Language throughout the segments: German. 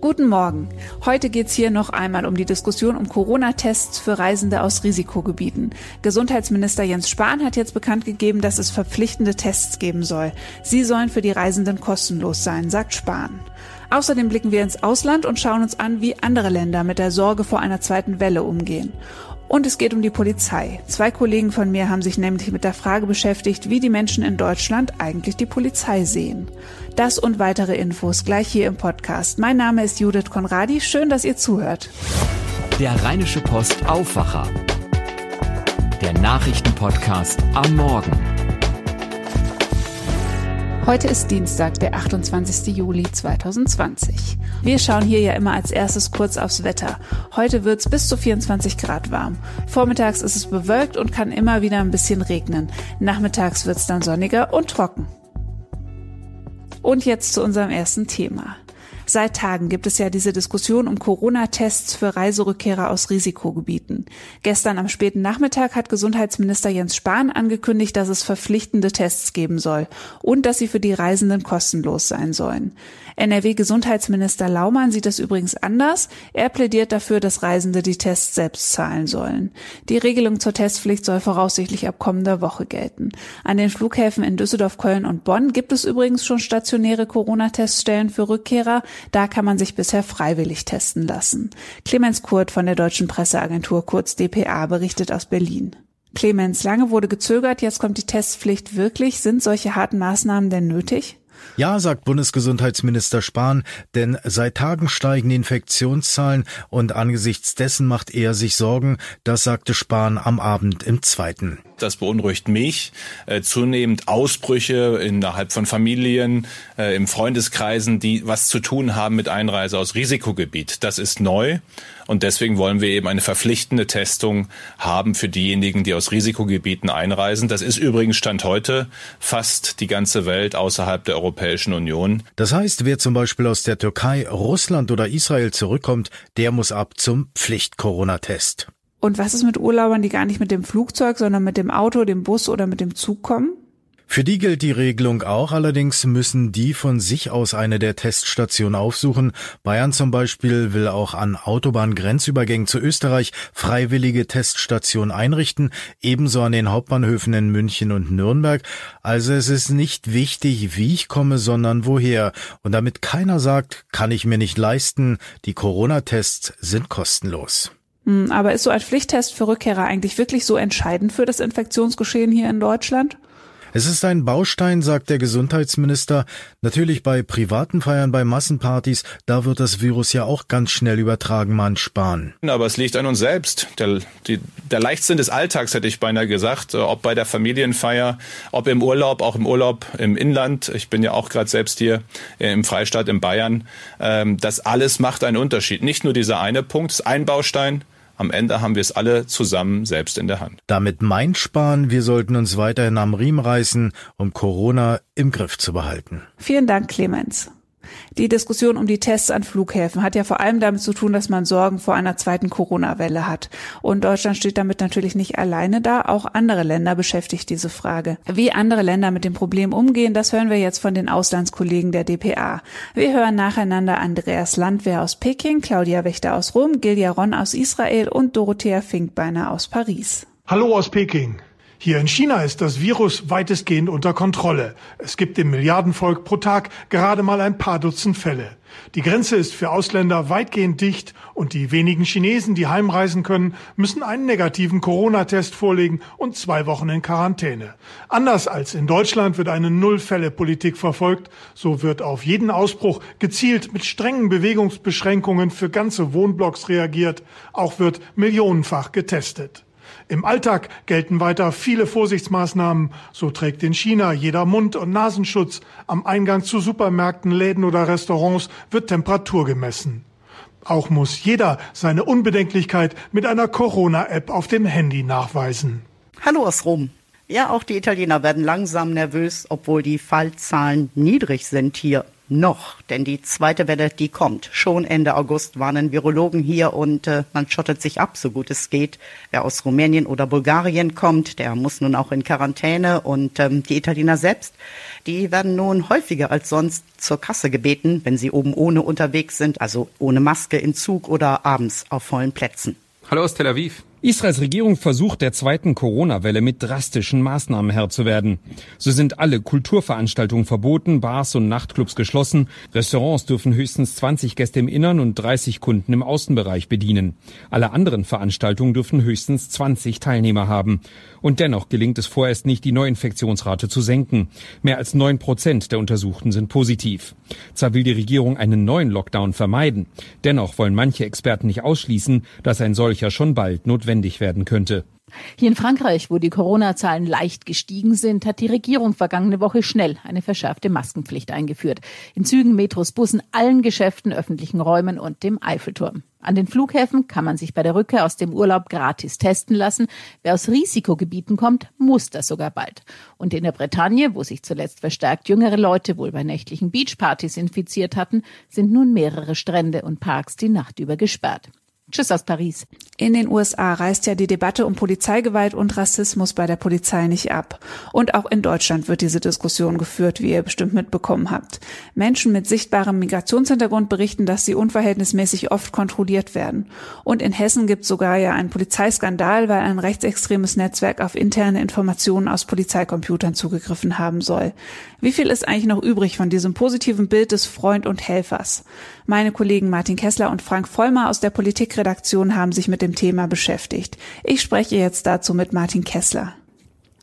Guten Morgen. Heute geht's hier noch einmal um die Diskussion um Corona-Tests für Reisende aus Risikogebieten. Gesundheitsminister Jens Spahn hat jetzt bekannt gegeben, dass es verpflichtende Tests geben soll. Sie sollen für die Reisenden kostenlos sein, sagt Spahn. Außerdem blicken wir ins Ausland und schauen uns an, wie andere Länder mit der Sorge vor einer zweiten Welle umgehen. Und es geht um die Polizei. Zwei Kollegen von mir haben sich nämlich mit der Frage beschäftigt, wie die Menschen in Deutschland eigentlich die Polizei sehen. Das und weitere Infos gleich hier im Podcast. Mein Name ist Judith Konradi. Schön, dass ihr zuhört. Der Rheinische Post Aufwacher. Der Nachrichtenpodcast am Morgen. Heute ist Dienstag, der 28. Juli 2020. Wir schauen hier ja immer als erstes kurz aufs Wetter. Heute wird's bis zu 24 Grad warm. Vormittags ist es bewölkt und kann immer wieder ein bisschen regnen. Nachmittags wird's dann sonniger und trocken. Und jetzt zu unserem ersten Thema. Seit Tagen gibt es ja diese Diskussion um Corona-Tests für Reiserückkehrer aus Risikogebieten. Gestern am späten Nachmittag hat Gesundheitsminister Jens Spahn angekündigt, dass es verpflichtende Tests geben soll und dass sie für die Reisenden kostenlos sein sollen. NRW-Gesundheitsminister Laumann sieht es übrigens anders. Er plädiert dafür, dass Reisende die Tests selbst zahlen sollen. Die Regelung zur Testpflicht soll voraussichtlich ab kommender Woche gelten. An den Flughäfen in Düsseldorf, Köln und Bonn gibt es übrigens schon stationäre Corona-Teststellen für Rückkehrer. Da kann man sich bisher freiwillig testen lassen. Clemens Kurt von der Deutschen Presseagentur kurz dpa berichtet aus Berlin. Clemens, lange wurde gezögert, jetzt kommt die Testpflicht wirklich. Sind solche harten Maßnahmen denn nötig? Ja, sagt Bundesgesundheitsminister Spahn, denn seit Tagen steigen die Infektionszahlen und angesichts dessen macht er sich Sorgen, das sagte Spahn am Abend im zweiten. Das beunruhigt mich. Äh, zunehmend Ausbrüche innerhalb von Familien, äh, im Freundeskreisen, die was zu tun haben mit Einreise aus Risikogebiet. Das ist neu. Und deswegen wollen wir eben eine verpflichtende Testung haben für diejenigen, die aus Risikogebieten einreisen. Das ist übrigens Stand heute fast die ganze Welt außerhalb der Europäischen Union. Das heißt, wer zum Beispiel aus der Türkei, Russland oder Israel zurückkommt, der muss ab zum Pflicht-Corona-Test. Und was ist mit Urlaubern, die gar nicht mit dem Flugzeug, sondern mit dem Auto, dem Bus oder mit dem Zug kommen? Für die gilt die Regelung auch, allerdings müssen die von sich aus eine der Teststationen aufsuchen. Bayern zum Beispiel will auch an Autobahngrenzübergängen zu Österreich freiwillige Teststationen einrichten, ebenso an den Hauptbahnhöfen in München und Nürnberg. Also es ist nicht wichtig, wie ich komme, sondern woher. Und damit keiner sagt, kann ich mir nicht leisten, die Corona-Tests sind kostenlos. Hm, aber ist so ein Pflichttest für Rückkehrer eigentlich wirklich so entscheidend für das Infektionsgeschehen hier in Deutschland? Es ist ein Baustein, sagt der Gesundheitsminister. Natürlich bei privaten Feiern, bei Massenpartys, da wird das Virus ja auch ganz schnell übertragen, man sparen. Aber es liegt an uns selbst. Der, die, der Leichtsinn des Alltags, hätte ich beinahe gesagt, ob bei der Familienfeier, ob im Urlaub, auch im Urlaub im Inland. Ich bin ja auch gerade selbst hier im Freistaat in Bayern. Ähm, das alles macht einen Unterschied. Nicht nur dieser eine Punkt, ist ein Baustein, am Ende haben wir es alle zusammen selbst in der Hand. Damit meint Spahn, wir sollten uns weiterhin am Riemen reißen, um Corona im Griff zu behalten. Vielen Dank, Clemens. Die Diskussion um die Tests an Flughäfen hat ja vor allem damit zu tun, dass man Sorgen vor einer zweiten Corona-Welle hat. Und Deutschland steht damit natürlich nicht alleine da. Auch andere Länder beschäftigt diese Frage. Wie andere Länder mit dem Problem umgehen, das hören wir jetzt von den Auslandskollegen der DPA. Wir hören nacheinander Andreas Landwehr aus Peking, Claudia Wächter aus Rom, Gilja Ron aus Israel und Dorothea Finkbeiner aus Paris. Hallo aus Peking. Hier in China ist das Virus weitestgehend unter Kontrolle. Es gibt im Milliardenvolk pro Tag gerade mal ein paar Dutzend Fälle. Die Grenze ist für Ausländer weitgehend dicht und die wenigen Chinesen, die heimreisen können, müssen einen negativen Corona-Test vorlegen und zwei Wochen in Quarantäne. Anders als in Deutschland wird eine Null-Fälle-Politik verfolgt. So wird auf jeden Ausbruch gezielt mit strengen Bewegungsbeschränkungen für ganze Wohnblocks reagiert. Auch wird millionenfach getestet. Im Alltag gelten weiter viele Vorsichtsmaßnahmen. So trägt in China jeder Mund- und Nasenschutz. Am Eingang zu Supermärkten, Läden oder Restaurants wird Temperatur gemessen. Auch muss jeder seine Unbedenklichkeit mit einer Corona-App auf dem Handy nachweisen. Hallo aus Rom. Ja, auch die Italiener werden langsam nervös, obwohl die Fallzahlen niedrig sind hier. Noch, denn die zweite Welle, die kommt. Schon Ende August warnen Virologen hier und äh, man schottet sich ab, so gut es geht. Wer aus Rumänien oder Bulgarien kommt, der muss nun auch in Quarantäne und ähm, die Italiener selbst, die werden nun häufiger als sonst zur Kasse gebeten, wenn sie oben ohne unterwegs sind, also ohne Maske in Zug oder abends auf vollen Plätzen. Hallo aus Tel Aviv. Israels Regierung versucht der zweiten Corona-Welle mit drastischen Maßnahmen Herr zu werden. So sind alle Kulturveranstaltungen verboten, Bars und Nachtclubs geschlossen, Restaurants dürfen höchstens 20 Gäste im Innern und 30 Kunden im Außenbereich bedienen. Alle anderen Veranstaltungen dürfen höchstens 20 Teilnehmer haben. Und dennoch gelingt es vorerst nicht, die Neuinfektionsrate zu senken. Mehr als neun Prozent der Untersuchten sind positiv. Zwar will die Regierung einen neuen Lockdown vermeiden. Dennoch wollen manche Experten nicht ausschließen, dass ein solcher schon bald notwendig notwendig werden könnte. Hier in Frankreich, wo die Corona-Zahlen leicht gestiegen sind, hat die Regierung vergangene Woche schnell eine verschärfte Maskenpflicht eingeführt. In Zügen, Metros, Bussen, allen Geschäften, öffentlichen Räumen und dem Eiffelturm. An den Flughäfen kann man sich bei der Rückkehr aus dem Urlaub gratis testen lassen. Wer aus Risikogebieten kommt, muss das sogar bald. Und in der Bretagne, wo sich zuletzt verstärkt jüngere Leute wohl bei nächtlichen Beachpartys infiziert hatten, sind nun mehrere Strände und Parks die Nacht über gesperrt. Tschüss aus Paris. In den USA reißt ja die Debatte um Polizeigewalt und Rassismus bei der Polizei nicht ab. Und auch in Deutschland wird diese Diskussion geführt, wie ihr bestimmt mitbekommen habt. Menschen mit sichtbarem Migrationshintergrund berichten, dass sie unverhältnismäßig oft kontrolliert werden. Und in Hessen gibt es sogar ja einen Polizeiskandal, weil ein rechtsextremes Netzwerk auf interne Informationen aus Polizeicomputern zugegriffen haben soll. Wie viel ist eigentlich noch übrig von diesem positiven Bild des Freund und Helfers? Meine Kollegen Martin Kessler und Frank Vollmer aus der Politikredaktion haben sich mit dem Thema beschäftigt. Ich spreche jetzt dazu mit Martin Kessler.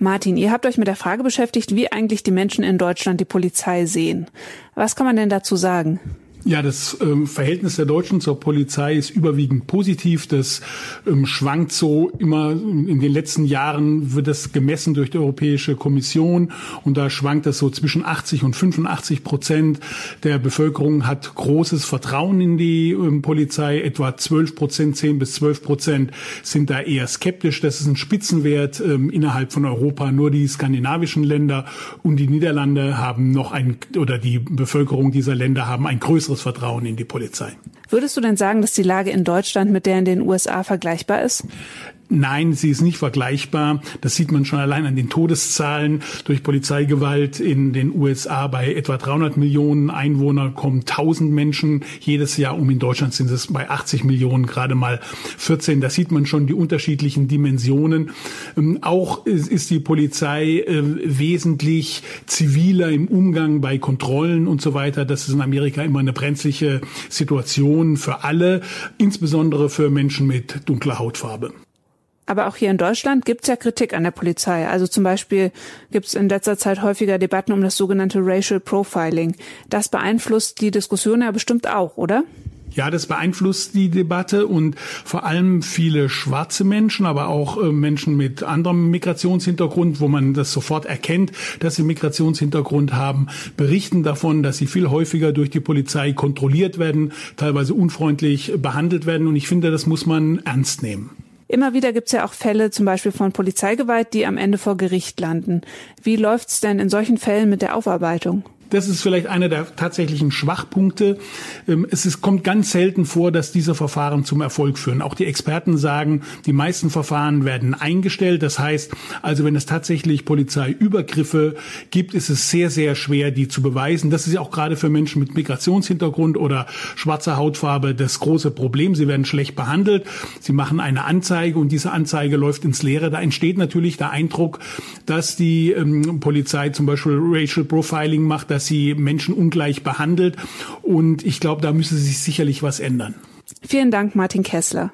Martin, ihr habt euch mit der Frage beschäftigt, wie eigentlich die Menschen in Deutschland die Polizei sehen. Was kann man denn dazu sagen? Ja, das ähm, Verhältnis der Deutschen zur Polizei ist überwiegend positiv. Das ähm, schwankt so immer. In den letzten Jahren wird das gemessen durch die Europäische Kommission und da schwankt das so zwischen 80 und 85 Prozent der Bevölkerung hat großes Vertrauen in die ähm, Polizei. Etwa 12 Prozent, 10 bis 12 Prozent sind da eher skeptisch. Das ist ein Spitzenwert ähm, innerhalb von Europa. Nur die skandinavischen Länder und die Niederlande haben noch ein, oder die Bevölkerung dieser Länder haben ein größeres größeres Vertrauen in die Polizei. Würdest du denn sagen, dass die Lage in Deutschland mit der in den USA vergleichbar ist? Nein, sie ist nicht vergleichbar. Das sieht man schon allein an den Todeszahlen durch Polizeigewalt in den USA. Bei etwa 300 Millionen Einwohnern kommen 1000 Menschen jedes Jahr um. In Deutschland sind es bei 80 Millionen gerade mal 14. Da sieht man schon die unterschiedlichen Dimensionen. Ähm, auch ist die Polizei äh, wesentlich ziviler im Umgang bei Kontrollen und so weiter. Das ist in Amerika immer eine brenzliche Situation für alle, insbesondere für Menschen mit dunkler Hautfarbe. Aber auch hier in Deutschland gibt es ja Kritik an der Polizei. Also zum Beispiel gibt es in letzter Zeit häufiger Debatten um das sogenannte Racial Profiling. Das beeinflusst die Diskussion ja bestimmt auch, oder? Ja, das beeinflusst die Debatte und vor allem viele schwarze Menschen, aber auch äh, Menschen mit anderem Migrationshintergrund, wo man das sofort erkennt, dass sie Migrationshintergrund haben, berichten davon, dass sie viel häufiger durch die Polizei kontrolliert werden, teilweise unfreundlich behandelt werden. Und ich finde, das muss man ernst nehmen. Immer wieder gibt es ja auch Fälle zum Beispiel von Polizeigewalt, die am Ende vor Gericht landen. Wie läuft's denn in solchen Fällen mit der Aufarbeitung? Das ist vielleicht einer der tatsächlichen Schwachpunkte. Ähm, es ist, kommt ganz selten vor, dass diese Verfahren zum Erfolg führen. Auch die Experten sagen, die meisten Verfahren werden eingestellt. Das heißt, also wenn es tatsächlich Polizeiübergriffe gibt, ist es sehr, sehr schwer, die zu beweisen. Das ist ja auch gerade für Menschen mit Migrationshintergrund oder schwarzer Hautfarbe das große Problem. Sie werden schlecht behandelt. Sie machen eine Anzeige und diese Anzeige läuft ins Leere. Da entsteht natürlich der Eindruck, dass die ähm, Polizei zum Beispiel Racial Profiling macht, dass sie Menschen ungleich behandelt. Und ich glaube, da müsste sich sicherlich was ändern. Vielen Dank, Martin Kessler.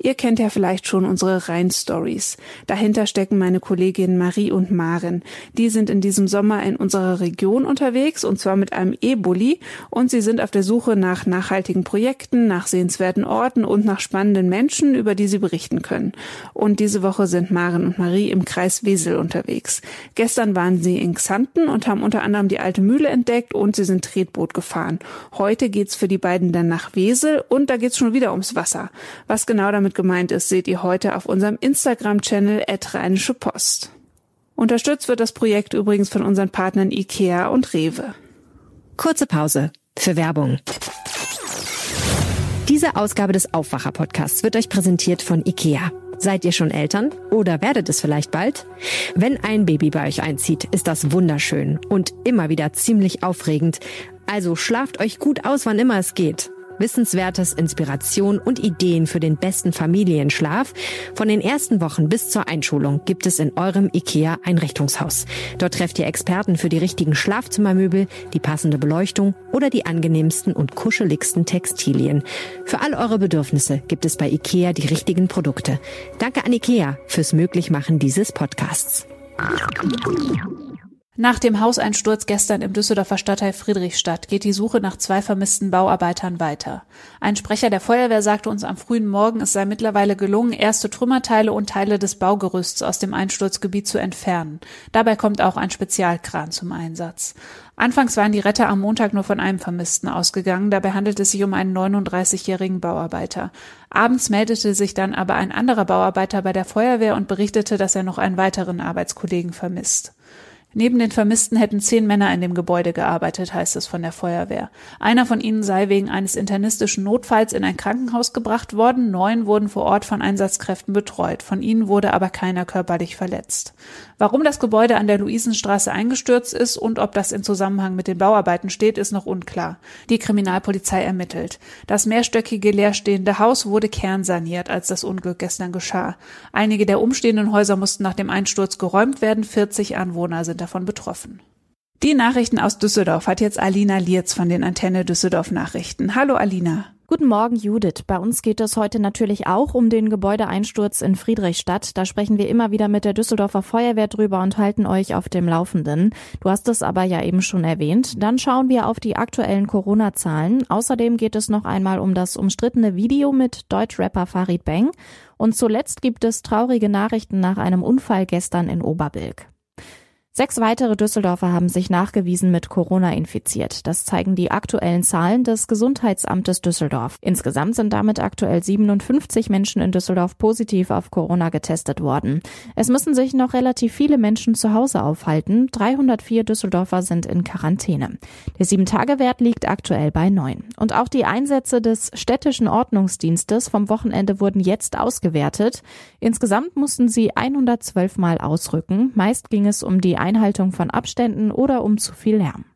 Ihr kennt ja vielleicht schon unsere Rhein-Stories. Dahinter stecken meine Kolleginnen Marie und Maren. Die sind in diesem Sommer in unserer Region unterwegs und zwar mit einem E-Bulli und sie sind auf der Suche nach nachhaltigen Projekten, nach sehenswerten Orten und nach spannenden Menschen, über die sie berichten können. Und diese Woche sind Maren und Marie im Kreis Wesel unterwegs. Gestern waren sie in Xanten und haben unter anderem die alte Mühle entdeckt und sie sind Tretboot gefahren. Heute geht's für die beiden dann nach Wesel und da geht's schon wieder ums Wasser. Was genau damit damit gemeint ist, seht ihr heute auf unserem Instagram-Channel Rheinische Post. Unterstützt wird das Projekt übrigens von unseren Partnern IKEA und Rewe. Kurze Pause für Werbung. Diese Ausgabe des Aufwacher-Podcasts wird euch präsentiert von IKEA. Seid ihr schon Eltern oder werdet es vielleicht bald? Wenn ein Baby bei euch einzieht, ist das wunderschön und immer wieder ziemlich aufregend. Also schlaft euch gut aus, wann immer es geht. Wissenswertes, Inspiration und Ideen für den besten Familienschlaf. Von den ersten Wochen bis zur Einschulung gibt es in eurem IKEA Einrichtungshaus. Dort trefft ihr Experten für die richtigen Schlafzimmermöbel, die passende Beleuchtung oder die angenehmsten und kuscheligsten Textilien. Für all eure Bedürfnisse gibt es bei IKEA die richtigen Produkte. Danke an IKEA fürs Möglichmachen dieses Podcasts. Nach dem Hauseinsturz gestern im Düsseldorfer Stadtteil Friedrichstadt geht die Suche nach zwei vermissten Bauarbeitern weiter. Ein Sprecher der Feuerwehr sagte uns am frühen Morgen, es sei mittlerweile gelungen, erste Trümmerteile und Teile des Baugerüsts aus dem Einsturzgebiet zu entfernen. Dabei kommt auch ein Spezialkran zum Einsatz. Anfangs waren die Retter am Montag nur von einem Vermissten ausgegangen. Dabei handelt es sich um einen 39-jährigen Bauarbeiter. Abends meldete sich dann aber ein anderer Bauarbeiter bei der Feuerwehr und berichtete, dass er noch einen weiteren Arbeitskollegen vermisst. Neben den Vermissten hätten zehn Männer in dem Gebäude gearbeitet, heißt es von der Feuerwehr. Einer von ihnen sei wegen eines internistischen Notfalls in ein Krankenhaus gebracht worden, neun wurden vor Ort von Einsatzkräften betreut, von ihnen wurde aber keiner körperlich verletzt. Warum das Gebäude an der Luisenstraße eingestürzt ist und ob das in Zusammenhang mit den Bauarbeiten steht, ist noch unklar. Die Kriminalpolizei ermittelt. Das mehrstöckige leerstehende Haus wurde kernsaniert, als das Unglück gestern geschah. Einige der umstehenden Häuser mussten nach dem Einsturz geräumt werden, 40 Anwohner sind davon betroffen. Die Nachrichten aus Düsseldorf hat jetzt Alina Lierz von den Antenne Düsseldorf Nachrichten. Hallo Alina. Guten Morgen, Judith. Bei uns geht es heute natürlich auch um den Gebäudeeinsturz in Friedrichstadt. Da sprechen wir immer wieder mit der Düsseldorfer Feuerwehr drüber und halten euch auf dem Laufenden. Du hast es aber ja eben schon erwähnt. Dann schauen wir auf die aktuellen Corona-Zahlen. Außerdem geht es noch einmal um das umstrittene Video mit Deutschrapper Farid Bang. Und zuletzt gibt es traurige Nachrichten nach einem Unfall gestern in Oberbilk. Sechs weitere Düsseldorfer haben sich nachgewiesen mit Corona infiziert. Das zeigen die aktuellen Zahlen des Gesundheitsamtes Düsseldorf. Insgesamt sind damit aktuell 57 Menschen in Düsseldorf positiv auf Corona getestet worden. Es müssen sich noch relativ viele Menschen zu Hause aufhalten. 304 Düsseldorfer sind in Quarantäne. Der Sieben-Tage-Wert liegt aktuell bei neun. Und auch die Einsätze des städtischen Ordnungsdienstes vom Wochenende wurden jetzt ausgewertet. Insgesamt mussten sie 112 Mal ausrücken. Meist ging es um die Einhaltung von Abständen oder um zu viel Lärm.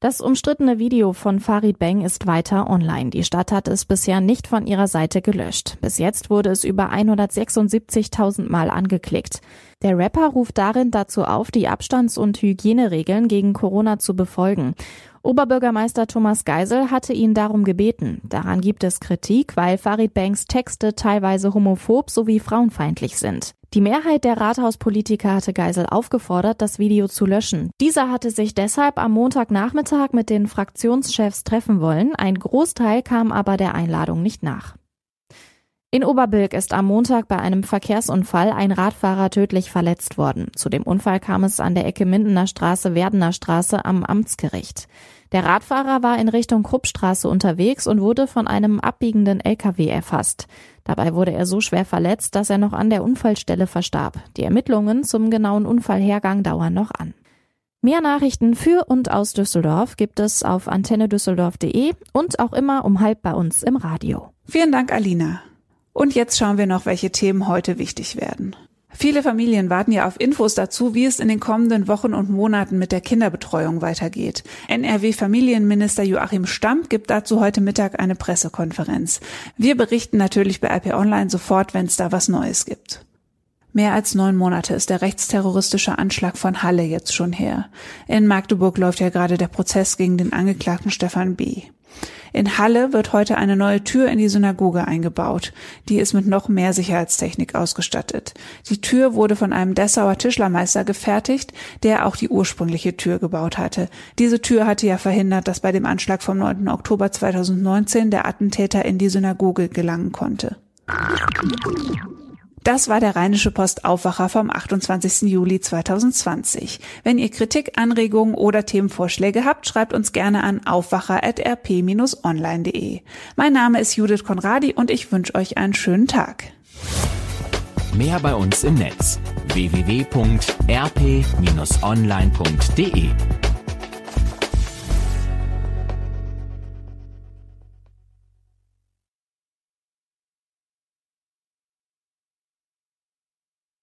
Das umstrittene Video von Farid Bang ist weiter online. Die Stadt hat es bisher nicht von ihrer Seite gelöscht. Bis jetzt wurde es über 176.000 Mal angeklickt. Der Rapper ruft darin dazu auf, die Abstands- und Hygieneregeln gegen Corona zu befolgen. Oberbürgermeister Thomas Geisel hatte ihn darum gebeten. Daran gibt es Kritik, weil Farid Banks Texte teilweise homophob sowie frauenfeindlich sind. Die Mehrheit der Rathauspolitiker hatte Geisel aufgefordert, das Video zu löschen. Dieser hatte sich deshalb am Montagnachmittag mit den Fraktionschefs treffen wollen. Ein Großteil kam aber der Einladung nicht nach. In Oberbilk ist am Montag bei einem Verkehrsunfall ein Radfahrer tödlich verletzt worden. Zu dem Unfall kam es an der Ecke Mindener Straße, Werdener Straße am Amtsgericht. Der Radfahrer war in Richtung Kruppstraße unterwegs und wurde von einem abbiegenden LKW erfasst. Dabei wurde er so schwer verletzt, dass er noch an der Unfallstelle verstarb. Die Ermittlungen zum genauen Unfallhergang dauern noch an. Mehr Nachrichten für und aus Düsseldorf gibt es auf antennedüsseldorf.de und auch immer um halb bei uns im Radio. Vielen Dank, Alina. Und jetzt schauen wir noch, welche Themen heute wichtig werden. Viele Familien warten ja auf Infos dazu, wie es in den kommenden Wochen und Monaten mit der Kinderbetreuung weitergeht. NRW-Familienminister Joachim Stamp gibt dazu heute Mittag eine Pressekonferenz. Wir berichten natürlich bei IP Online sofort, wenn es da was Neues gibt. Mehr als neun Monate ist der rechtsterroristische Anschlag von Halle jetzt schon her. In Magdeburg läuft ja gerade der Prozess gegen den Angeklagten Stefan B. In Halle wird heute eine neue Tür in die Synagoge eingebaut. Die ist mit noch mehr Sicherheitstechnik ausgestattet. Die Tür wurde von einem Dessauer Tischlermeister gefertigt, der auch die ursprüngliche Tür gebaut hatte. Diese Tür hatte ja verhindert, dass bei dem Anschlag vom 9. Oktober 2019 der Attentäter in die Synagoge gelangen konnte. Das war der Rheinische Post Aufwacher vom 28. Juli 2020. Wenn ihr Kritik, Anregungen oder Themenvorschläge habt, schreibt uns gerne an aufwacher.rp-online.de. Mein Name ist Judith Konradi und ich wünsche euch einen schönen Tag. Mehr bei uns im Netz www.rp-online.de